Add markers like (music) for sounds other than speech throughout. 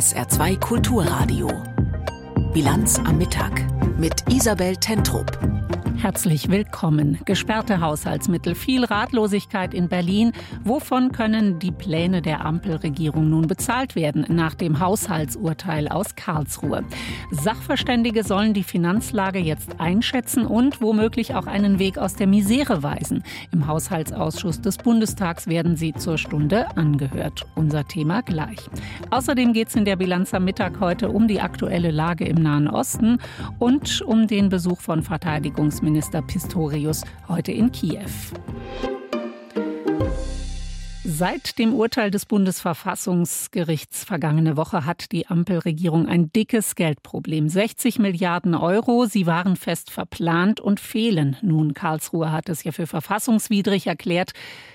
SR2 Kulturradio. Bilanz am Mittag mit Isabel Tentrup. Herzlich willkommen. Gesperrte Haushaltsmittel, viel Ratlosigkeit in Berlin. Wovon können die Pläne der Ampelregierung nun bezahlt werden nach dem Haushaltsurteil aus Karlsruhe? Sachverständige sollen die Finanzlage jetzt einschätzen und womöglich auch einen Weg aus der Misere weisen. Im Haushaltsausschuss des Bundestags werden sie zur Stunde angehört. Unser Thema gleich. Außerdem geht es in der Bilanz am Mittag heute um die aktuelle Lage im Nahen Osten und um den Besuch von Verteidigungsministern Außenminister Pistorius heute in Kiew. Seit dem Urteil des Bundesverfassungsgerichts vergangene Woche hat die Ampelregierung ein dickes Geldproblem. 60 Milliarden Euro, sie waren fest verplant und fehlen. Nun, Karlsruhe hat es ja für verfassungswidrig erklärt,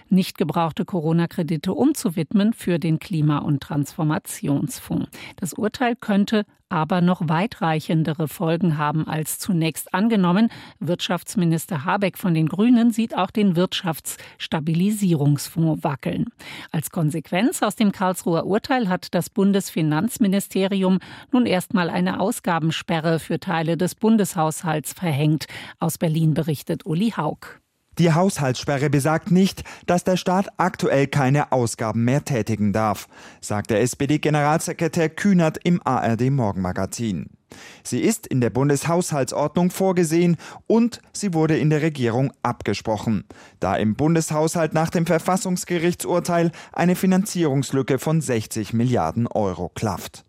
nicht gebrauchte Corona-Kredite umzuwidmen für den Klima- und Transformationsfonds. Das Urteil könnte aber noch weitreichendere Folgen haben als zunächst angenommen. Wirtschaftsminister Habeck von den Grünen sieht auch den Wirtschaftsstabilisierungsfonds wackeln. Als Konsequenz aus dem Karlsruher Urteil hat das Bundesfinanzministerium nun erstmal eine Ausgabensperre für Teile des Bundeshaushalts verhängt. Aus Berlin berichtet Uli Haug. Die Haushaltssperre besagt nicht, dass der Staat aktuell keine Ausgaben mehr tätigen darf, sagt der SPD-Generalsekretär Kühnert im ARD Morgenmagazin. Sie ist in der Bundeshaushaltsordnung vorgesehen und sie wurde in der Regierung abgesprochen, da im Bundeshaushalt nach dem Verfassungsgerichtsurteil eine Finanzierungslücke von 60 Milliarden Euro klafft.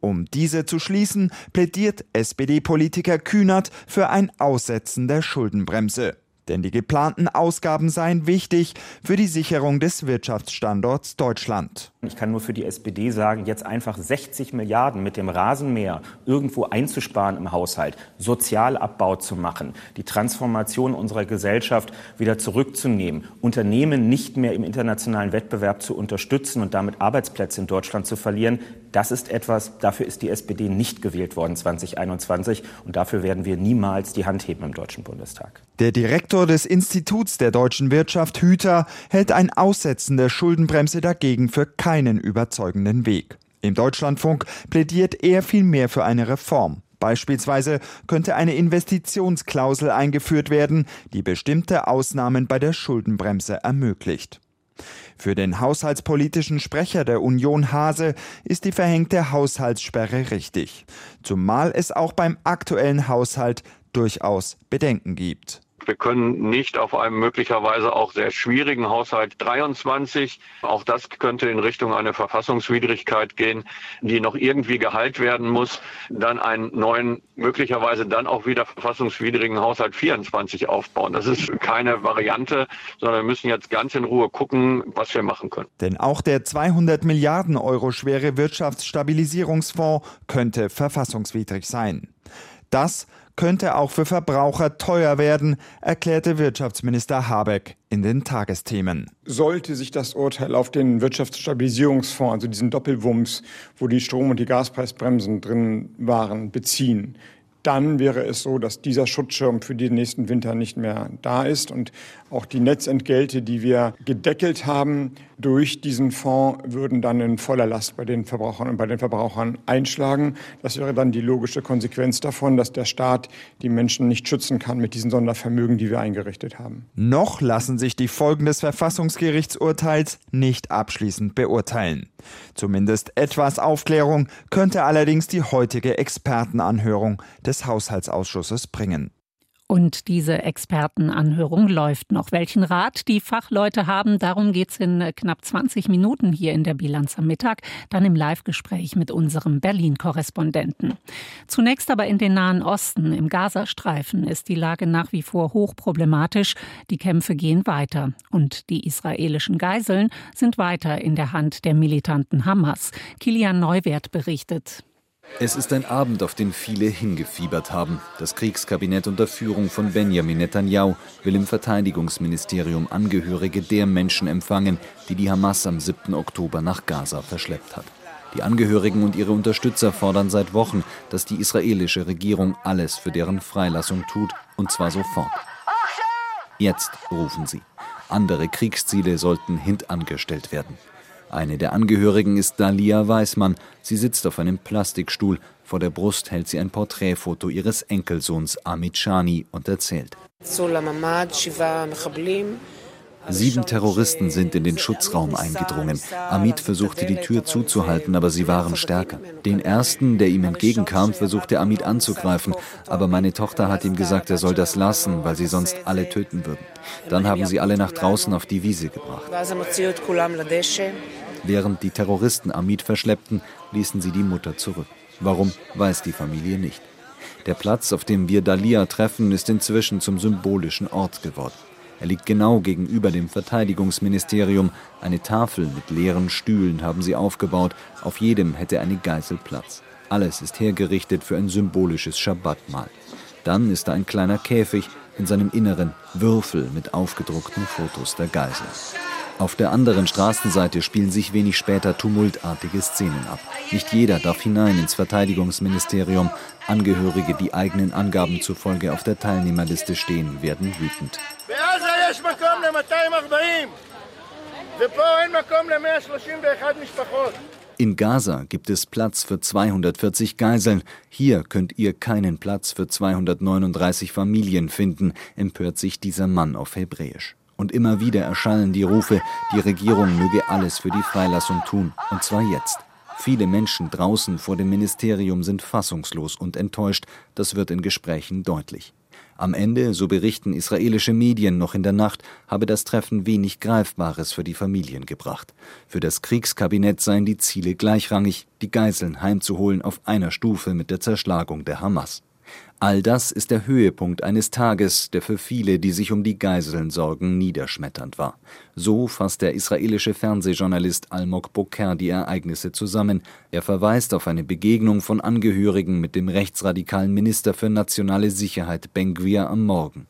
Um diese zu schließen, plädiert SPD-Politiker Kühnert für ein Aussetzen der Schuldenbremse denn die geplanten Ausgaben seien wichtig für die Sicherung des Wirtschaftsstandorts Deutschland. Ich kann nur für die SPD sagen, jetzt einfach 60 Milliarden mit dem Rasenmäher irgendwo einzusparen im Haushalt, Sozialabbau zu machen, die Transformation unserer Gesellschaft wieder zurückzunehmen, Unternehmen nicht mehr im internationalen Wettbewerb zu unterstützen und damit Arbeitsplätze in Deutschland zu verlieren, das ist etwas, dafür ist die SPD nicht gewählt worden 2021 und dafür werden wir niemals die Hand heben im Deutschen Bundestag. Der Direktor des Instituts der deutschen Wirtschaft Hüter hält ein Aussetzen der Schuldenbremse dagegen für keinen überzeugenden Weg. Im Deutschlandfunk plädiert er vielmehr für eine Reform. Beispielsweise könnte eine Investitionsklausel eingeführt werden, die bestimmte Ausnahmen bei der Schuldenbremse ermöglicht. Für den haushaltspolitischen Sprecher der Union Hase ist die verhängte Haushaltssperre richtig, zumal es auch beim aktuellen Haushalt durchaus Bedenken gibt. Wir können nicht auf einem möglicherweise auch sehr schwierigen Haushalt 23, auch das könnte in Richtung einer Verfassungswidrigkeit gehen, die noch irgendwie geheilt werden muss, dann einen neuen, möglicherweise dann auch wieder verfassungswidrigen Haushalt 24 aufbauen. Das ist keine Variante, sondern wir müssen jetzt ganz in Ruhe gucken, was wir machen können. Denn auch der 200 Milliarden Euro schwere Wirtschaftsstabilisierungsfonds könnte verfassungswidrig sein. Das könnte auch für Verbraucher teuer werden, erklärte Wirtschaftsminister Habeck in den Tagesthemen. Sollte sich das Urteil auf den Wirtschaftsstabilisierungsfonds, also diesen Doppelwumms, wo die Strom- und die Gaspreisbremsen drin waren, beziehen, dann wäre es so, dass dieser Schutzschirm für den nächsten Winter nicht mehr da ist und auch die Netzentgelte, die wir gedeckelt haben durch diesen Fonds, würden dann in voller Last bei den Verbrauchern und bei den Verbrauchern einschlagen. Das wäre dann die logische Konsequenz davon, dass der Staat die Menschen nicht schützen kann mit diesen Sondervermögen, die wir eingerichtet haben. Noch lassen sich die Folgen des Verfassungsgerichtsurteils nicht abschließend beurteilen. Zumindest etwas Aufklärung könnte allerdings die heutige Expertenanhörung des Haushaltsausschusses bringen. Und diese Expertenanhörung läuft noch. Welchen Rat die Fachleute haben, darum geht es in knapp 20 Minuten hier in der Bilanz am Mittag, dann im Live-Gespräch mit unserem Berlin-Korrespondenten. Zunächst aber in den Nahen Osten, im Gazastreifen, ist die Lage nach wie vor hochproblematisch. Die Kämpfe gehen weiter. Und die israelischen Geiseln sind weiter in der Hand der militanten Hamas. Kilian Neuwert berichtet. Es ist ein Abend, auf den viele hingefiebert haben. Das Kriegskabinett unter Führung von Benjamin Netanyahu will im Verteidigungsministerium Angehörige der Menschen empfangen, die die Hamas am 7. Oktober nach Gaza verschleppt hat. Die Angehörigen und ihre Unterstützer fordern seit Wochen, dass die israelische Regierung alles für deren Freilassung tut, und zwar sofort. Jetzt rufen sie. Andere Kriegsziele sollten hintangestellt werden. Eine der Angehörigen ist Dalia Weismann. Sie sitzt auf einem Plastikstuhl. Vor der Brust hält sie ein Porträtfoto ihres Enkelsohns Amit Shani und erzählt. Sieben Terroristen sind in den Schutzraum eingedrungen. Amit versuchte die Tür zuzuhalten, aber sie waren stärker. Den ersten, der ihm entgegenkam, versuchte Amit anzugreifen, aber meine Tochter hat ihm gesagt, er soll das lassen, weil sie sonst alle töten würden. Dann haben sie alle nach draußen auf die Wiese gebracht. Während die Terroristen Amit verschleppten, ließen sie die Mutter zurück. Warum, weiß die Familie nicht. Der Platz, auf dem wir Dalia treffen, ist inzwischen zum symbolischen Ort geworden. Er liegt genau gegenüber dem Verteidigungsministerium. Eine Tafel mit leeren Stühlen haben sie aufgebaut. Auf jedem hätte eine Geisel Platz. Alles ist hergerichtet für ein symbolisches Schabbatmahl. Dann ist da ein kleiner Käfig, in seinem Inneren Würfel mit aufgedruckten Fotos der Geisel. Auf der anderen Straßenseite spielen sich wenig später tumultartige Szenen ab. Nicht jeder darf hinein ins Verteidigungsministerium. Angehörige, die eigenen Angaben zufolge auf der Teilnehmerliste stehen, werden wütend. יש מקום ל-240 ופה אין מקום ל-131 משפחות. In Gaza gibt es Platz für 240 Geiseln. Hier könnt ihr keinen Platz für 239 Familien finden, empört sich dieser Mann auf Hebräisch. Und immer wieder erschallen die Rufe, die Regierung möge alles für die Freilassung tun, und zwar jetzt. Viele Menschen draußen vor dem Ministerium sind fassungslos und enttäuscht, das wird in Gesprächen deutlich. Am Ende, so berichten israelische Medien noch in der Nacht, habe das Treffen wenig Greifbares für die Familien gebracht. Für das Kriegskabinett seien die Ziele gleichrangig, die Geiseln heimzuholen auf einer Stufe mit der Zerschlagung der Hamas. All das ist der Höhepunkt eines Tages, der für viele, die sich um die Geiseln sorgen, niederschmetternd war. So fasst der israelische Fernsehjournalist Almog Boker die Ereignisse zusammen. Er verweist auf eine Begegnung von Angehörigen mit dem rechtsradikalen Minister für nationale Sicherheit Ben Gvir am Morgen.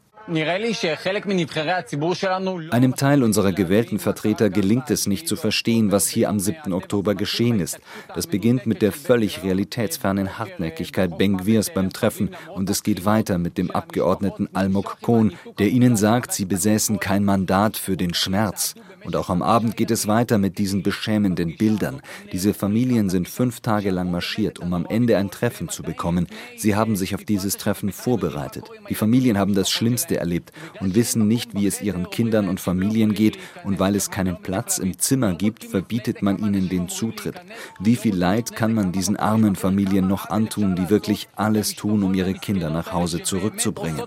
Einem Teil unserer gewählten Vertreter gelingt es nicht zu verstehen, was hier am 7. Oktober geschehen ist. Das beginnt mit der völlig realitätsfernen Hartnäckigkeit Bengwirs beim Treffen und es geht weiter mit dem Abgeordneten Almok Kohn, der ihnen sagt, sie besäßen kein Mandat für den Schmerz. Und auch am Abend geht es weiter mit diesen beschämenden Bildern. Diese Familien sind fünf Tage lang marschiert, um am Ende ein Treffen zu bekommen. Sie haben sich auf dieses Treffen vorbereitet. Die Familien haben das Schlimmste erlebt und wissen nicht, wie es ihren Kindern und Familien geht. Und weil es keinen Platz im Zimmer gibt, verbietet man ihnen den Zutritt. Wie viel Leid kann man diesen armen Familien noch antun, die wirklich alles tun, um ihre Kinder nach Hause zurückzubringen?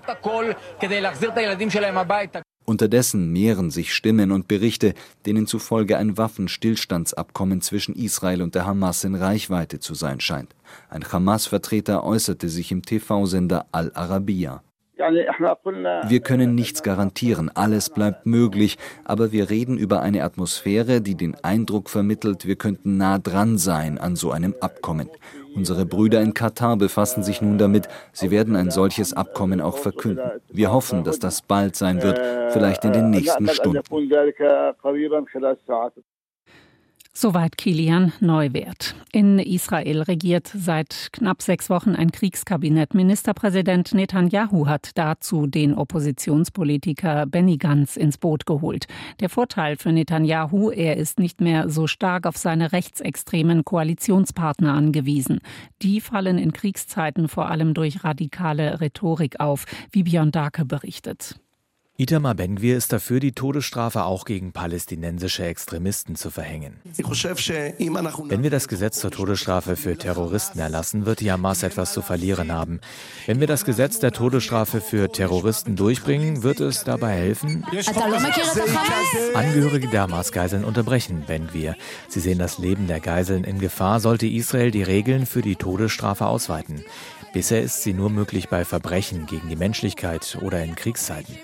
Unterdessen mehren sich Stimmen und Berichte, denen zufolge ein Waffenstillstandsabkommen zwischen Israel und der Hamas in Reichweite zu sein scheint. Ein Hamas-Vertreter äußerte sich im TV-Sender Al-Arabiya. Wir können nichts garantieren, alles bleibt möglich, aber wir reden über eine Atmosphäre, die den Eindruck vermittelt, wir könnten nah dran sein an so einem Abkommen. Unsere Brüder in Katar befassen sich nun damit. Sie werden ein solches Abkommen auch verkünden. Wir hoffen, dass das bald sein wird, vielleicht in den nächsten Stunden. Soweit Kilian Neuwert. In Israel regiert seit knapp sechs Wochen ein Kriegskabinett. Ministerpräsident Netanyahu hat dazu den Oppositionspolitiker Benny Gantz ins Boot geholt. Der Vorteil für Netanyahu, er ist nicht mehr so stark auf seine rechtsextremen Koalitionspartner angewiesen. Die fallen in Kriegszeiten vor allem durch radikale Rhetorik auf, wie Björn Darke berichtet. Itamar Ben-Gvir ist dafür, die Todesstrafe auch gegen palästinensische Extremisten zu verhängen. Wenn wir das Gesetz zur Todesstrafe für Terroristen erlassen, wird die Hamas etwas zu verlieren haben. Wenn wir das Gesetz der Todesstrafe für Terroristen durchbringen, wird es dabei helfen. Angehörige der Hamas-Geiseln unterbrechen Ben-Gvir. Sie sehen das Leben der Geiseln in Gefahr, sollte Israel die Regeln für die Todesstrafe ausweiten. Bisher ist sie nur möglich bei Verbrechen gegen die Menschlichkeit oder in Kriegszeiten.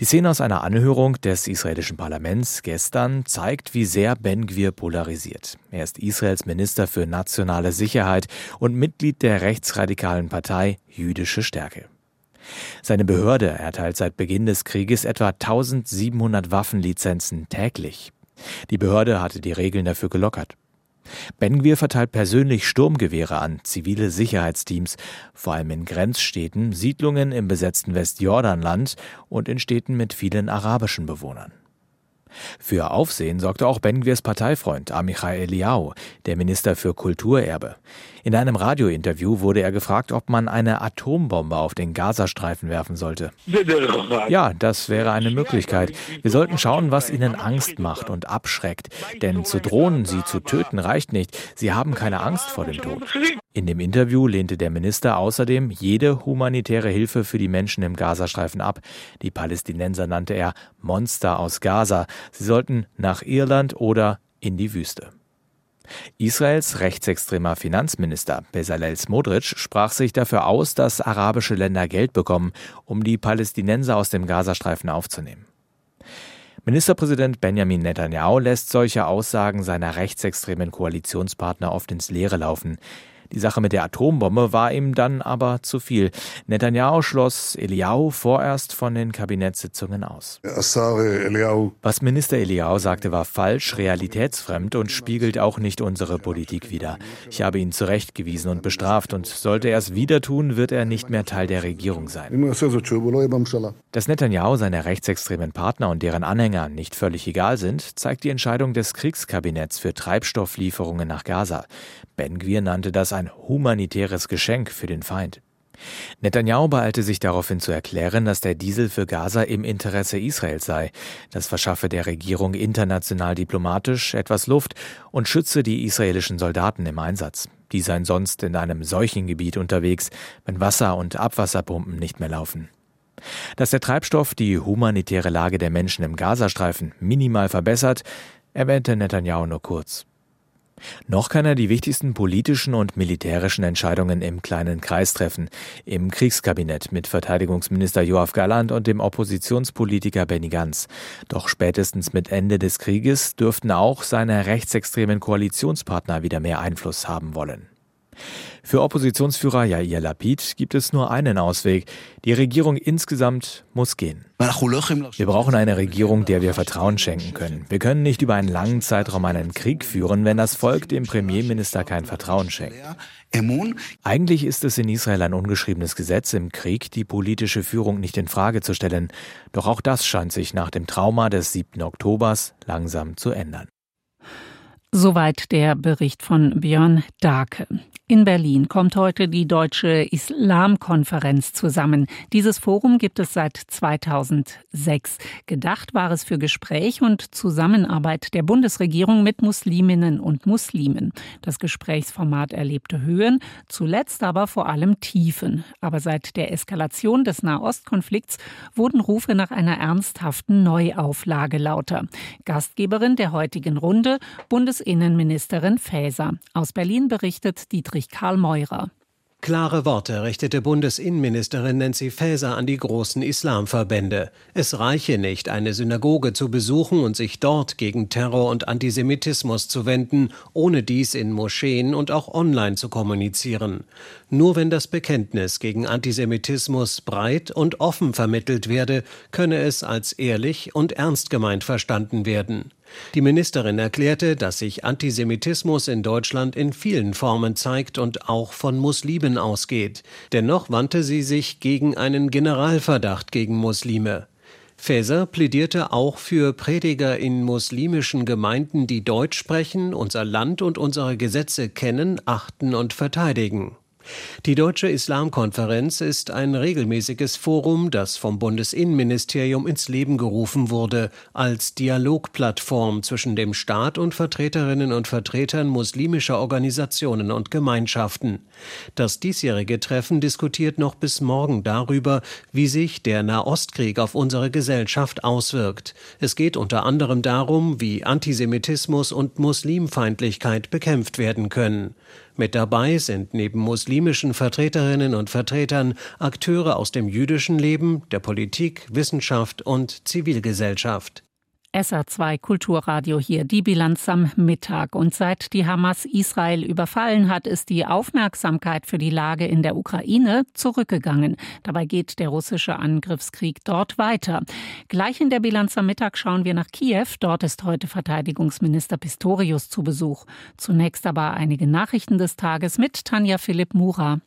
Die Szene aus einer Anhörung des israelischen Parlaments gestern zeigt, wie sehr Ben Gvir polarisiert. Er ist Israels Minister für nationale Sicherheit und Mitglied der rechtsradikalen Partei Jüdische Stärke. Seine Behörde erteilt seit Beginn des Krieges etwa 1700 Waffenlizenzen täglich. Die Behörde hatte die Regeln dafür gelockert. Ben-Gvir verteilt persönlich Sturmgewehre an zivile Sicherheitsteams, vor allem in Grenzstädten, Siedlungen im besetzten Westjordanland und in Städten mit vielen arabischen Bewohnern. Für Aufsehen sorgte auch Ben-Gvirs Parteifreund Amichai Eliau, der Minister für Kulturerbe. In einem Radiointerview wurde er gefragt, ob man eine Atombombe auf den Gazastreifen werfen sollte. Ja, das wäre eine Möglichkeit. Wir sollten schauen, was ihnen Angst macht und abschreckt. Denn zu drohen, sie zu töten, reicht nicht. Sie haben keine Angst vor dem Tod. In dem Interview lehnte der Minister außerdem jede humanitäre Hilfe für die Menschen im Gazastreifen ab. Die Palästinenser nannte er Monster aus Gaza. Sie sollten nach Irland oder in die Wüste. Israels rechtsextremer Finanzminister Bezalel Smotrich sprach sich dafür aus, dass arabische Länder Geld bekommen, um die Palästinenser aus dem Gazastreifen aufzunehmen. Ministerpräsident Benjamin Netanyahu lässt solche Aussagen seiner rechtsextremen Koalitionspartner oft ins Leere laufen. Die Sache mit der Atombombe war ihm dann aber zu viel. Netanyahu schloss Eliyahu vorerst von den Kabinettssitzungen aus. Was Minister Eliyahu sagte, war falsch, realitätsfremd und spiegelt auch nicht unsere Politik wider. Ich habe ihn zurechtgewiesen und bestraft und sollte er es wieder tun, wird er nicht mehr Teil der Regierung sein. Dass Netanyahu seine rechtsextremen Partner und deren Anhänger nicht völlig egal sind, zeigt die Entscheidung des Kriegskabinetts für Treibstofflieferungen nach Gaza. Ben Gwir nannte das ein humanitäres Geschenk für den Feind. Netanyahu beeilte sich daraufhin zu erklären, dass der Diesel für Gaza im Interesse Israels sei. Das verschaffe der Regierung international diplomatisch etwas Luft und schütze die israelischen Soldaten im Einsatz. Die seien sonst in einem Seuchengebiet unterwegs, wenn Wasser- und Abwasserpumpen nicht mehr laufen. Dass der Treibstoff die humanitäre Lage der Menschen im Gazastreifen minimal verbessert, erwähnte Netanyahu nur kurz. Noch kann er die wichtigsten politischen und militärischen Entscheidungen im kleinen Kreis treffen, im Kriegskabinett mit Verteidigungsminister Joachim Galland und dem Oppositionspolitiker Benny Gantz. Doch spätestens mit Ende des Krieges dürften auch seine rechtsextremen Koalitionspartner wieder mehr Einfluss haben wollen. Für Oppositionsführer Yair Lapid gibt es nur einen Ausweg. Die Regierung insgesamt muss gehen. Wir brauchen eine Regierung, der wir Vertrauen schenken können. Wir können nicht über einen langen Zeitraum einen Krieg führen, wenn das Volk dem Premierminister kein Vertrauen schenkt. Eigentlich ist es in Israel ein ungeschriebenes Gesetz, im Krieg die politische Führung nicht in Frage zu stellen. Doch auch das scheint sich nach dem Trauma des 7. Oktobers langsam zu ändern. Soweit der Bericht von Björn Darke. In Berlin kommt heute die Deutsche Islamkonferenz zusammen. Dieses Forum gibt es seit 2006. Gedacht war es für Gespräch und Zusammenarbeit der Bundesregierung mit Musliminnen und Muslimen. Das Gesprächsformat erlebte Höhen, zuletzt aber vor allem Tiefen. Aber seit der Eskalation des Nahostkonflikts wurden Rufe nach einer ernsthaften Neuauflage lauter. Gastgeberin der heutigen Runde, Bundesinnenministerin Faeser. Aus Berlin berichtet Dietrich Friedrich Karl Meurer. Klare Worte richtete Bundesinnenministerin Nancy Faeser an die großen Islamverbände. Es reiche nicht, eine Synagoge zu besuchen und sich dort gegen Terror und Antisemitismus zu wenden, ohne dies in Moscheen und auch online zu kommunizieren. Nur wenn das Bekenntnis gegen Antisemitismus breit und offen vermittelt werde, könne es als ehrlich und ernst gemeint verstanden werden. Die Ministerin erklärte, dass sich Antisemitismus in Deutschland in vielen Formen zeigt und auch von Muslimen ausgeht. Dennoch wandte sie sich gegen einen Generalverdacht gegen Muslime. Faeser plädierte auch für Prediger in muslimischen Gemeinden, die Deutsch sprechen, unser Land und unsere Gesetze kennen, achten und verteidigen. Die Deutsche Islamkonferenz ist ein regelmäßiges Forum, das vom Bundesinnenministerium ins Leben gerufen wurde, als Dialogplattform zwischen dem Staat und Vertreterinnen und Vertretern muslimischer Organisationen und Gemeinschaften. Das diesjährige Treffen diskutiert noch bis morgen darüber, wie sich der Nahostkrieg auf unsere Gesellschaft auswirkt. Es geht unter anderem darum, wie Antisemitismus und Muslimfeindlichkeit bekämpft werden können. Mit dabei sind neben muslimischen Vertreterinnen und Vertretern Akteure aus dem jüdischen Leben, der Politik, Wissenschaft und Zivilgesellschaft. SA2 Kulturradio hier, die Bilanz am Mittag. Und seit die Hamas Israel überfallen hat, ist die Aufmerksamkeit für die Lage in der Ukraine zurückgegangen. Dabei geht der russische Angriffskrieg dort weiter. Gleich in der Bilanz am Mittag schauen wir nach Kiew. Dort ist heute Verteidigungsminister Pistorius zu Besuch. Zunächst aber einige Nachrichten des Tages mit Tanja Philipp Mura.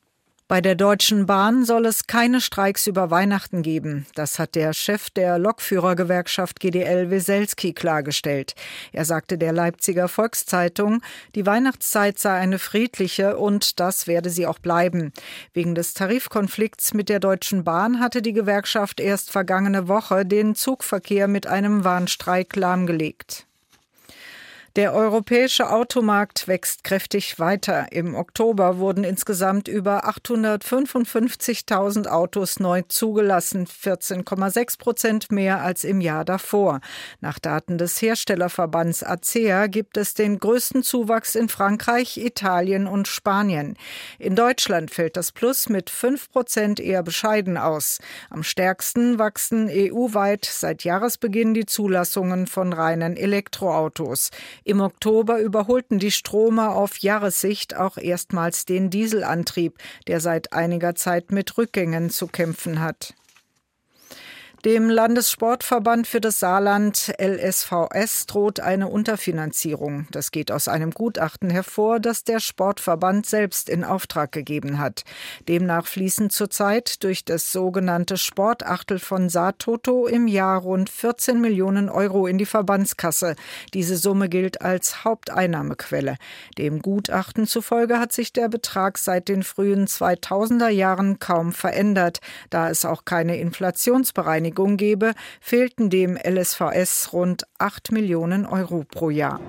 Bei der Deutschen Bahn soll es keine Streiks über Weihnachten geben. Das hat der Chef der Lokführergewerkschaft GDL Weselski klargestellt. Er sagte der Leipziger Volkszeitung, die Weihnachtszeit sei eine friedliche und das werde sie auch bleiben. Wegen des Tarifkonflikts mit der Deutschen Bahn hatte die Gewerkschaft erst vergangene Woche den Zugverkehr mit einem Warnstreik lahmgelegt. Der europäische Automarkt wächst kräftig weiter. Im Oktober wurden insgesamt über 855.000 Autos neu zugelassen, 14,6 Prozent mehr als im Jahr davor. Nach Daten des Herstellerverbands ACEA gibt es den größten Zuwachs in Frankreich, Italien und Spanien. In Deutschland fällt das Plus mit 5 Prozent eher bescheiden aus. Am stärksten wachsen EU-weit seit Jahresbeginn die Zulassungen von reinen Elektroautos. Im Oktober überholten die Stromer auf Jahressicht auch erstmals den Dieselantrieb, der seit einiger Zeit mit Rückgängen zu kämpfen hat. Dem Landessportverband für das Saarland LSVS droht eine Unterfinanzierung. Das geht aus einem Gutachten hervor, das der Sportverband selbst in Auftrag gegeben hat. Demnach fließen zurzeit durch das sogenannte Sportachtel von Saartoto im Jahr rund 14 Millionen Euro in die Verbandskasse. Diese Summe gilt als Haupteinnahmequelle. Dem Gutachten zufolge hat sich der Betrag seit den frühen 2000er Jahren kaum verändert, da es auch keine Inflationsbereinigung Beteiligung gebe, fehlten dem LSVS rund 8 Millionen Euro pro Jahr.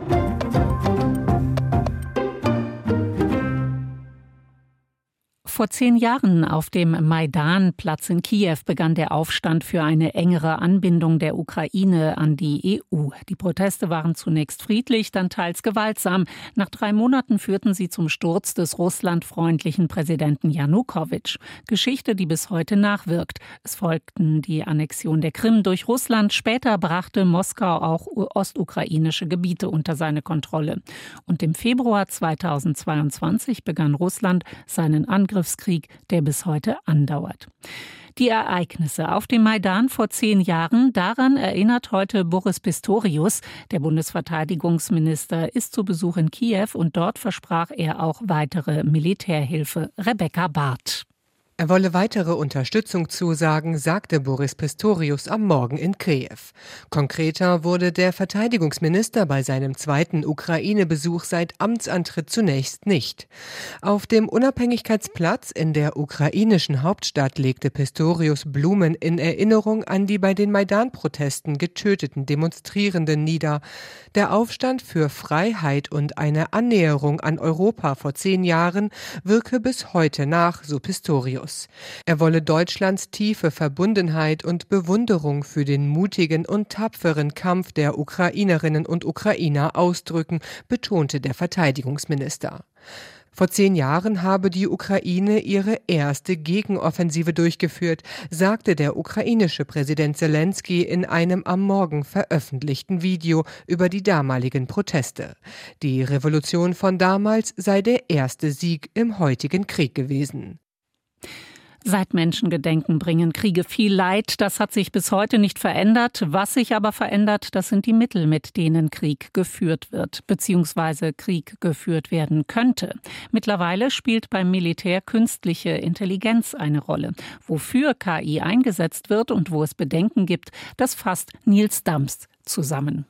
Vor zehn Jahren auf dem Maidan-Platz in Kiew begann der Aufstand für eine engere Anbindung der Ukraine an die EU. Die Proteste waren zunächst friedlich, dann teils gewaltsam. Nach drei Monaten führten sie zum Sturz des russlandfreundlichen Präsidenten Janukowitsch. Geschichte, die bis heute nachwirkt. Es folgten die Annexion der Krim durch Russland. Später brachte Moskau auch ostukrainische Gebiete unter seine Kontrolle. Und im Februar 2022 begann Russland seinen Angriff Angriffskrieg, der bis heute andauert. Die Ereignisse auf dem Maidan vor zehn Jahren, daran erinnert heute Boris Pistorius. Der Bundesverteidigungsminister ist zu Besuch in Kiew und dort versprach er auch weitere Militärhilfe. Rebecca Barth. Er wolle weitere Unterstützung zusagen, sagte Boris Pistorius am Morgen in Kiew. Konkreter wurde der Verteidigungsminister bei seinem zweiten Ukraine-Besuch seit Amtsantritt zunächst nicht. Auf dem Unabhängigkeitsplatz in der ukrainischen Hauptstadt legte Pistorius Blumen in Erinnerung an die bei den Maidan-Protesten getöteten Demonstrierenden nieder. Der Aufstand für Freiheit und eine Annäherung an Europa vor zehn Jahren wirke bis heute nach, so Pistorius aus. Er wolle Deutschlands tiefe Verbundenheit und Bewunderung für den mutigen und tapferen Kampf der Ukrainerinnen und Ukrainer ausdrücken, betonte der Verteidigungsminister. Vor zehn Jahren habe die Ukraine ihre erste Gegenoffensive durchgeführt, sagte der ukrainische Präsident Zelensky in einem am Morgen veröffentlichten Video über die damaligen Proteste. Die Revolution von damals sei der erste Sieg im heutigen Krieg gewesen. Seit Menschengedenken bringen Kriege viel Leid. Das hat sich bis heute nicht verändert. Was sich aber verändert, das sind die Mittel, mit denen Krieg geführt wird, beziehungsweise Krieg geführt werden könnte. Mittlerweile spielt beim Militär künstliche Intelligenz eine Rolle. Wofür KI eingesetzt wird und wo es Bedenken gibt, das fasst Nils Dams zusammen.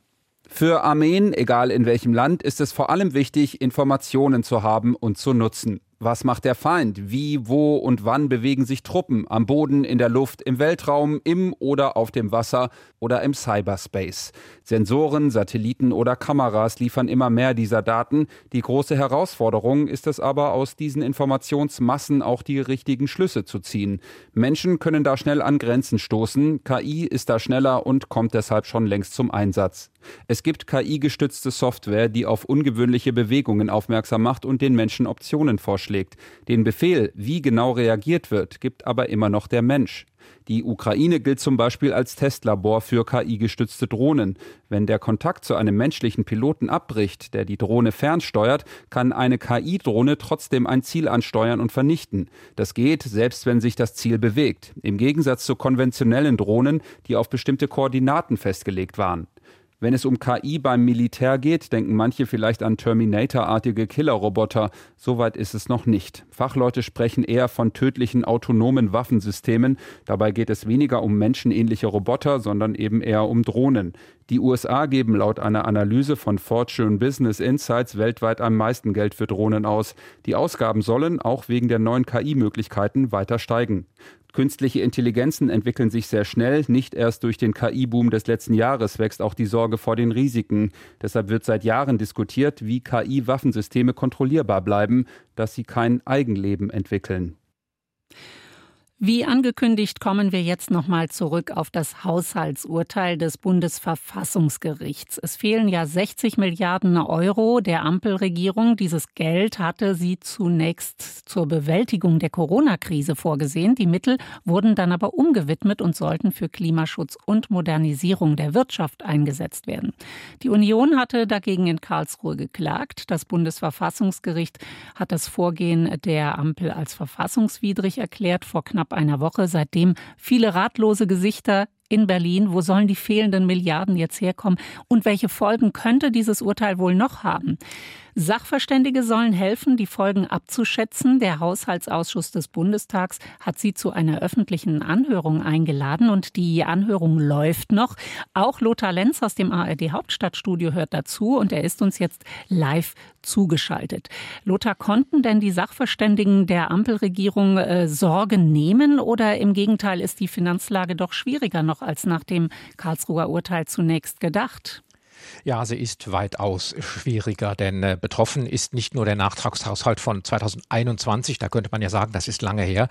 Für Armeen, egal in welchem Land, ist es vor allem wichtig, Informationen zu haben und zu nutzen. Was macht der Feind? Wie, wo und wann bewegen sich Truppen? Am Boden, in der Luft, im Weltraum, im oder auf dem Wasser oder im Cyberspace. Sensoren, Satelliten oder Kameras liefern immer mehr dieser Daten. Die große Herausforderung ist es aber, aus diesen Informationsmassen auch die richtigen Schlüsse zu ziehen. Menschen können da schnell an Grenzen stoßen. KI ist da schneller und kommt deshalb schon längst zum Einsatz. Es gibt KI-gestützte Software, die auf ungewöhnliche Bewegungen aufmerksam macht und den Menschen Optionen vorschlägt. Den Befehl, wie genau reagiert wird, gibt aber immer noch der Mensch. Die Ukraine gilt zum Beispiel als Testlabor für KI-gestützte Drohnen. Wenn der Kontakt zu einem menschlichen Piloten abbricht, der die Drohne fernsteuert, kann eine KI-Drohne trotzdem ein Ziel ansteuern und vernichten. Das geht, selbst wenn sich das Ziel bewegt. Im Gegensatz zu konventionellen Drohnen, die auf bestimmte Koordinaten festgelegt waren. Wenn es um KI beim Militär geht, denken manche vielleicht an Terminator-artige Killerroboter. Soweit ist es noch nicht. Fachleute sprechen eher von tödlichen autonomen Waffensystemen. Dabei geht es weniger um menschenähnliche Roboter, sondern eben eher um Drohnen. Die USA geben laut einer Analyse von Fortune Business Insights weltweit am meisten Geld für Drohnen aus. Die Ausgaben sollen auch wegen der neuen KI-Möglichkeiten weiter steigen. Künstliche Intelligenzen entwickeln sich sehr schnell. Nicht erst durch den KI-Boom des letzten Jahres wächst auch die Sorge vor den Risiken. Deshalb wird seit Jahren diskutiert, wie KI-Waffensysteme kontrollierbar bleiben, dass sie kein Eigenleben entwickeln. Wie angekündigt kommen wir jetzt nochmal zurück auf das Haushaltsurteil des Bundesverfassungsgerichts. Es fehlen ja 60 Milliarden Euro der Ampelregierung. Dieses Geld hatte sie zunächst zur Bewältigung der Corona-Krise vorgesehen. Die Mittel wurden dann aber umgewidmet und sollten für Klimaschutz und Modernisierung der Wirtschaft eingesetzt werden. Die Union hatte dagegen in Karlsruhe geklagt. Das Bundesverfassungsgericht hat das Vorgehen der Ampel als verfassungswidrig erklärt. Vor knapp knapp einer Woche, seitdem viele ratlose Gesichter in Berlin. Wo sollen die fehlenden Milliarden jetzt herkommen? Und welche Folgen könnte dieses Urteil wohl noch haben? Sachverständige sollen helfen, die Folgen abzuschätzen. Der Haushaltsausschuss des Bundestags hat sie zu einer öffentlichen Anhörung eingeladen und die Anhörung läuft noch. Auch Lothar Lenz aus dem ARD Hauptstadtstudio hört dazu und er ist uns jetzt live zugeschaltet. Lothar, konnten denn die Sachverständigen der Ampelregierung äh, Sorge nehmen oder im Gegenteil ist die Finanzlage doch schwieriger noch als nach dem Karlsruher Urteil zunächst gedacht? Ja, sie ist weitaus schwieriger, denn äh, betroffen ist nicht nur der Nachtragshaushalt von 2021, da könnte man ja sagen, das ist lange her,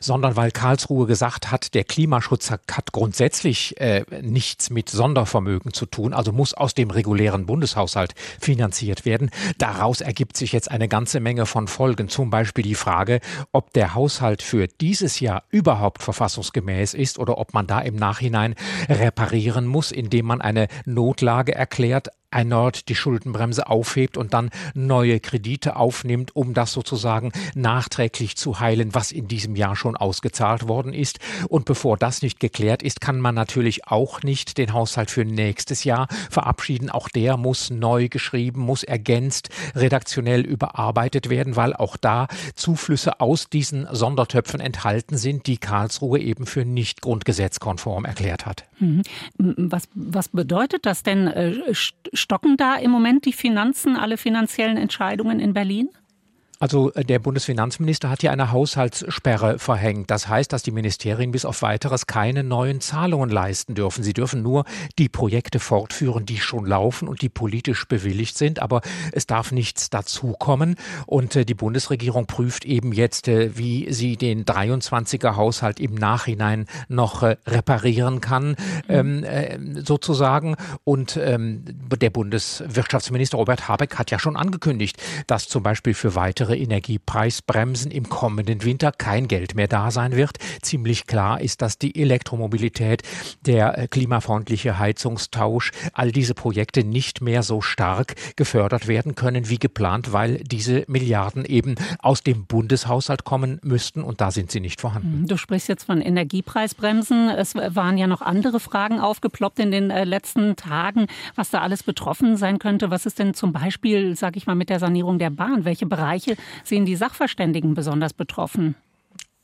sondern weil Karlsruhe gesagt hat, der Klimaschutz hat grundsätzlich äh, nichts mit Sondervermögen zu tun, also muss aus dem regulären Bundeshaushalt finanziert werden. Daraus ergibt sich jetzt eine ganze Menge von Folgen, zum Beispiel die Frage, ob der Haushalt für dieses Jahr überhaupt verfassungsgemäß ist oder ob man da im Nachhinein reparieren muss, indem man eine Notlage erklärt erklärt, erneut die Schuldenbremse aufhebt und dann neue Kredite aufnimmt, um das sozusagen nachträglich zu heilen, was in diesem Jahr schon ausgezahlt worden ist. Und bevor das nicht geklärt ist, kann man natürlich auch nicht den Haushalt für nächstes Jahr verabschieden. Auch der muss neu geschrieben, muss ergänzt, redaktionell überarbeitet werden, weil auch da Zuflüsse aus diesen Sondertöpfen enthalten sind, die Karlsruhe eben für nicht grundgesetzkonform erklärt hat. Mhm. Was, was bedeutet das denn? Stocken da im Moment die Finanzen, alle finanziellen Entscheidungen in Berlin? Also äh, der Bundesfinanzminister hat hier eine Haushaltssperre verhängt. Das heißt, dass die Ministerien bis auf weiteres keine neuen Zahlungen leisten dürfen. Sie dürfen nur die Projekte fortführen, die schon laufen und die politisch bewilligt sind, aber es darf nichts dazukommen. Und äh, die Bundesregierung prüft eben jetzt, äh, wie sie den 23er Haushalt im Nachhinein noch reparieren kann, mhm. ähm, sozusagen. Und ähm, der Bundeswirtschaftsminister Robert Habeck hat ja schon angekündigt, dass zum Beispiel für weitere weitere Energiepreisbremsen im kommenden Winter kein Geld mehr da sein wird. Ziemlich klar ist, dass die Elektromobilität, der äh, klimafreundliche Heizungstausch, all diese Projekte nicht mehr so stark gefördert werden können wie geplant, weil diese Milliarden eben aus dem Bundeshaushalt kommen müssten und da sind sie nicht vorhanden. Du sprichst jetzt von Energiepreisbremsen. Es waren ja noch andere Fragen aufgeploppt in den äh, letzten Tagen, was da alles betroffen sein könnte. Was ist denn zum Beispiel, sage ich mal, mit der Sanierung der Bahn? Welche Bereiche sehen die Sachverständigen besonders betroffen?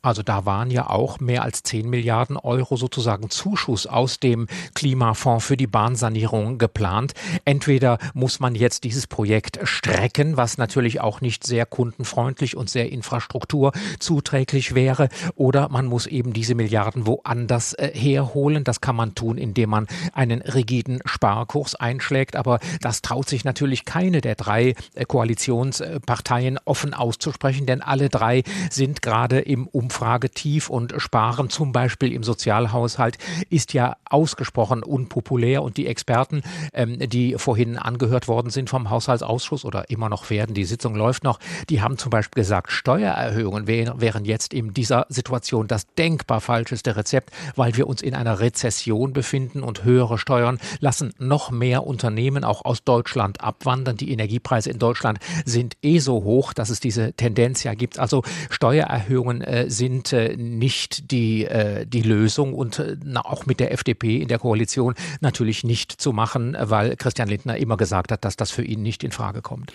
Also da waren ja auch mehr als 10 Milliarden Euro sozusagen Zuschuss aus dem Klimafonds für die Bahnsanierung geplant. Entweder muss man jetzt dieses Projekt strecken, was natürlich auch nicht sehr kundenfreundlich und sehr infrastrukturzuträglich wäre, oder man muss eben diese Milliarden woanders äh, herholen. Das kann man tun, indem man einen rigiden Sparkurs einschlägt. Aber das traut sich natürlich keine der drei äh, Koalitionsparteien offen auszusprechen, denn alle drei sind gerade im Umfang Umfragetief und Sparen zum Beispiel im Sozialhaushalt ist ja ausgesprochen unpopulär und die Experten, ähm, die vorhin angehört worden sind vom Haushaltsausschuss oder immer noch werden, die Sitzung läuft noch, die haben zum Beispiel gesagt, Steuererhöhungen wären jetzt in dieser Situation das denkbar falscheste Rezept, weil wir uns in einer Rezession befinden und höhere Steuern lassen noch mehr Unternehmen auch aus Deutschland abwandern. Die Energiepreise in Deutschland sind eh so hoch, dass es diese Tendenz ja gibt. Also Steuererhöhungen äh, sind sind äh, nicht die, äh, die Lösung und äh, auch mit der FDP in der Koalition natürlich nicht zu machen, weil Christian Lindner immer gesagt hat, dass das für ihn nicht in Frage kommt.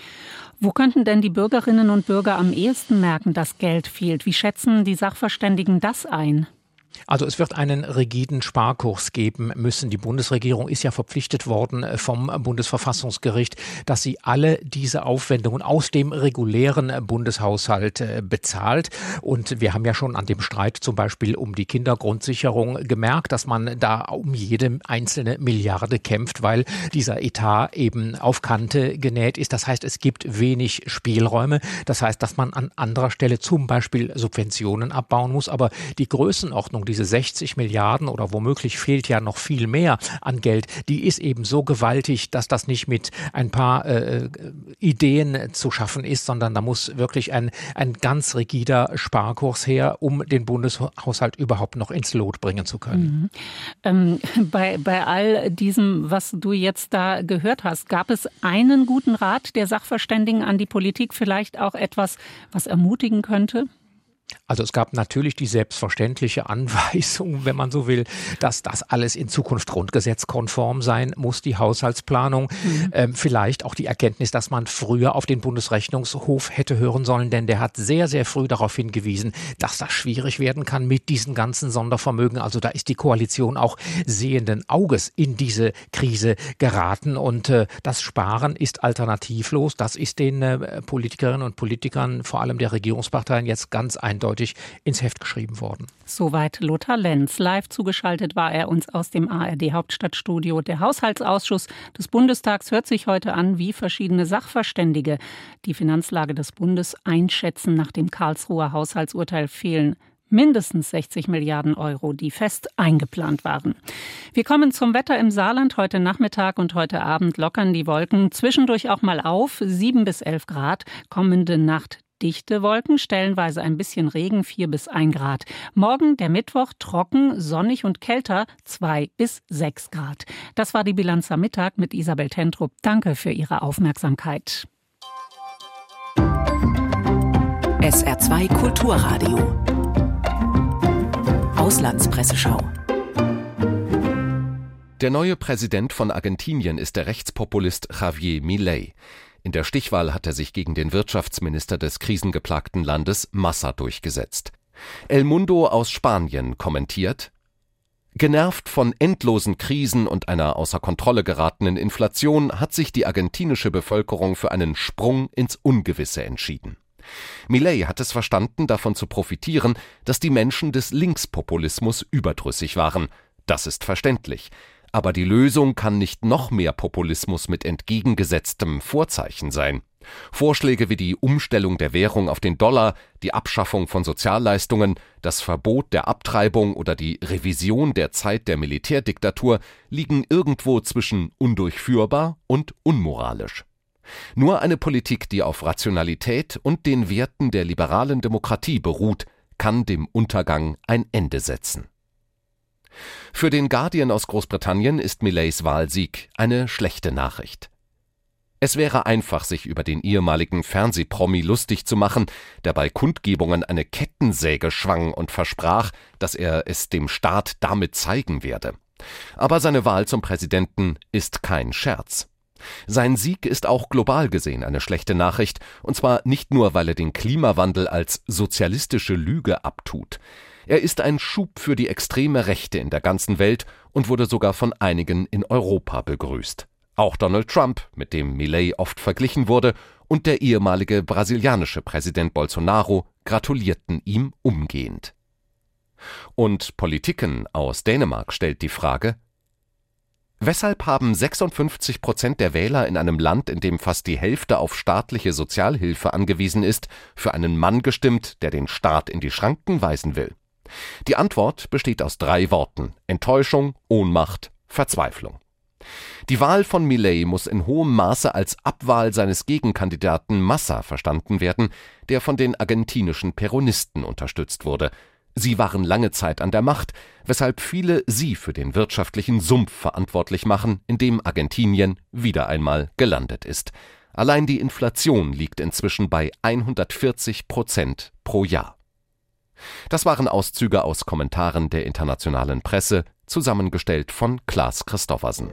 Wo könnten denn die Bürgerinnen und Bürger am ehesten merken, dass Geld fehlt? Wie schätzen die Sachverständigen das ein? Also es wird einen rigiden Sparkurs geben müssen. Die Bundesregierung ist ja verpflichtet worden äh, vom Bundesverfassungsgericht, dass sie alle diese Aufwendungen aus dem regulären Bundeshaushalt äh, bezahlt. Und wir haben ja schon an dem Streit zum Beispiel um die Kindergrundsicherung gemerkt, dass man da um jede einzelne Milliarde kämpft, weil dieser Etat eben auf Kante genäht ist. Das heißt, es gibt wenig Spielräume. Das heißt, dass man an anderer Stelle zum Beispiel Subventionen abbauen muss. Aber die Größenordnung, diese 60 Milliarden oder womöglich fehlt ja noch viel mehr an Geld, die ist eben so gewaltig, dass das nicht mit ein paar äh, Ideen zu schaffen ist, sondern da muss wirklich ein, ein ganz rigider Sparkurs her, um den Bundeshaushalt überhaupt noch ins Lot bringen zu können. Mhm. Ähm, (laughs) bei, bei all diesem, was du jetzt da gehört hast, gab es einen guten Rat der Sachverständigen an die Politik, vielleicht auch etwas, was ermutigen könnte? Also es gab natürlich die selbstverständliche Anweisung, wenn man so will, dass das alles in Zukunft grundgesetzkonform sein muss, die Haushaltsplanung. Mhm. Ähm, vielleicht auch die Erkenntnis, dass man früher auf den Bundesrechnungshof hätte hören sollen, denn der hat sehr, sehr früh darauf hingewiesen, dass das schwierig werden kann mit diesen ganzen Sondervermögen. Also da ist die Koalition auch sehenden Auges in diese Krise geraten und äh, das Sparen ist alternativlos. Das ist den äh, Politikerinnen und Politikern, vor allem der Regierungsparteien, jetzt ganz eindeutig eindeutig ins Heft geschrieben worden. Soweit Lothar Lenz. Live zugeschaltet war er uns aus dem ARD Hauptstadtstudio. Der Haushaltsausschuss des Bundestags hört sich heute an, wie verschiedene Sachverständige die Finanzlage des Bundes einschätzen. Nach dem Karlsruher Haushaltsurteil fehlen mindestens 60 Milliarden Euro, die fest eingeplant waren. Wir kommen zum Wetter im Saarland. Heute Nachmittag und heute Abend lockern die Wolken zwischendurch auch mal auf. 7 bis 11 Grad. Kommende Nacht dichte Wolken, stellenweise ein bisschen Regen, 4 bis 1 Grad. Morgen, der Mittwoch, trocken, sonnig und kälter, 2 bis 6 Grad. Das war die Bilanz am Mittag mit Isabel Tentrup. Danke für Ihre Aufmerksamkeit. SR2 Kulturradio. Auslandspresseschau. Der neue Präsident von Argentinien ist der Rechtspopulist Javier Milei. In der Stichwahl hat er sich gegen den Wirtschaftsminister des krisengeplagten Landes Massa durchgesetzt. El Mundo aus Spanien kommentiert Genervt von endlosen Krisen und einer außer Kontrolle geratenen Inflation hat sich die argentinische Bevölkerung für einen Sprung ins Ungewisse entschieden. Millet hat es verstanden, davon zu profitieren, dass die Menschen des Linkspopulismus überdrüssig waren. Das ist verständlich. Aber die Lösung kann nicht noch mehr Populismus mit entgegengesetztem Vorzeichen sein. Vorschläge wie die Umstellung der Währung auf den Dollar, die Abschaffung von Sozialleistungen, das Verbot der Abtreibung oder die Revision der Zeit der Militärdiktatur liegen irgendwo zwischen undurchführbar und unmoralisch. Nur eine Politik, die auf Rationalität und den Werten der liberalen Demokratie beruht, kann dem Untergang ein Ende setzen. Für den Guardian aus Großbritannien ist Millets Wahlsieg eine schlechte Nachricht. Es wäre einfach, sich über den ehemaligen Fernsehpromi lustig zu machen, der bei Kundgebungen eine Kettensäge schwang und versprach, dass er es dem Staat damit zeigen werde. Aber seine Wahl zum Präsidenten ist kein Scherz. Sein Sieg ist auch global gesehen eine schlechte Nachricht, und zwar nicht nur, weil er den Klimawandel als sozialistische Lüge abtut. Er ist ein Schub für die extreme Rechte in der ganzen Welt und wurde sogar von einigen in Europa begrüßt. Auch Donald Trump, mit dem Millet oft verglichen wurde, und der ehemalige brasilianische Präsident Bolsonaro gratulierten ihm umgehend. Und Politiken aus Dänemark stellt die Frage, Weshalb haben 56 Prozent der Wähler in einem Land, in dem fast die Hälfte auf staatliche Sozialhilfe angewiesen ist, für einen Mann gestimmt, der den Staat in die Schranken weisen will? Die Antwort besteht aus drei Worten Enttäuschung, Ohnmacht, Verzweiflung. Die Wahl von Millet muss in hohem Maße als Abwahl seines Gegenkandidaten Massa verstanden werden, der von den argentinischen Peronisten unterstützt wurde. Sie waren lange Zeit an der Macht, weshalb viele sie für den wirtschaftlichen Sumpf verantwortlich machen, in dem Argentinien wieder einmal gelandet ist. Allein die Inflation liegt inzwischen bei 140 Prozent pro Jahr. Das waren Auszüge aus Kommentaren der internationalen Presse, zusammengestellt von Klaas Christoffersen.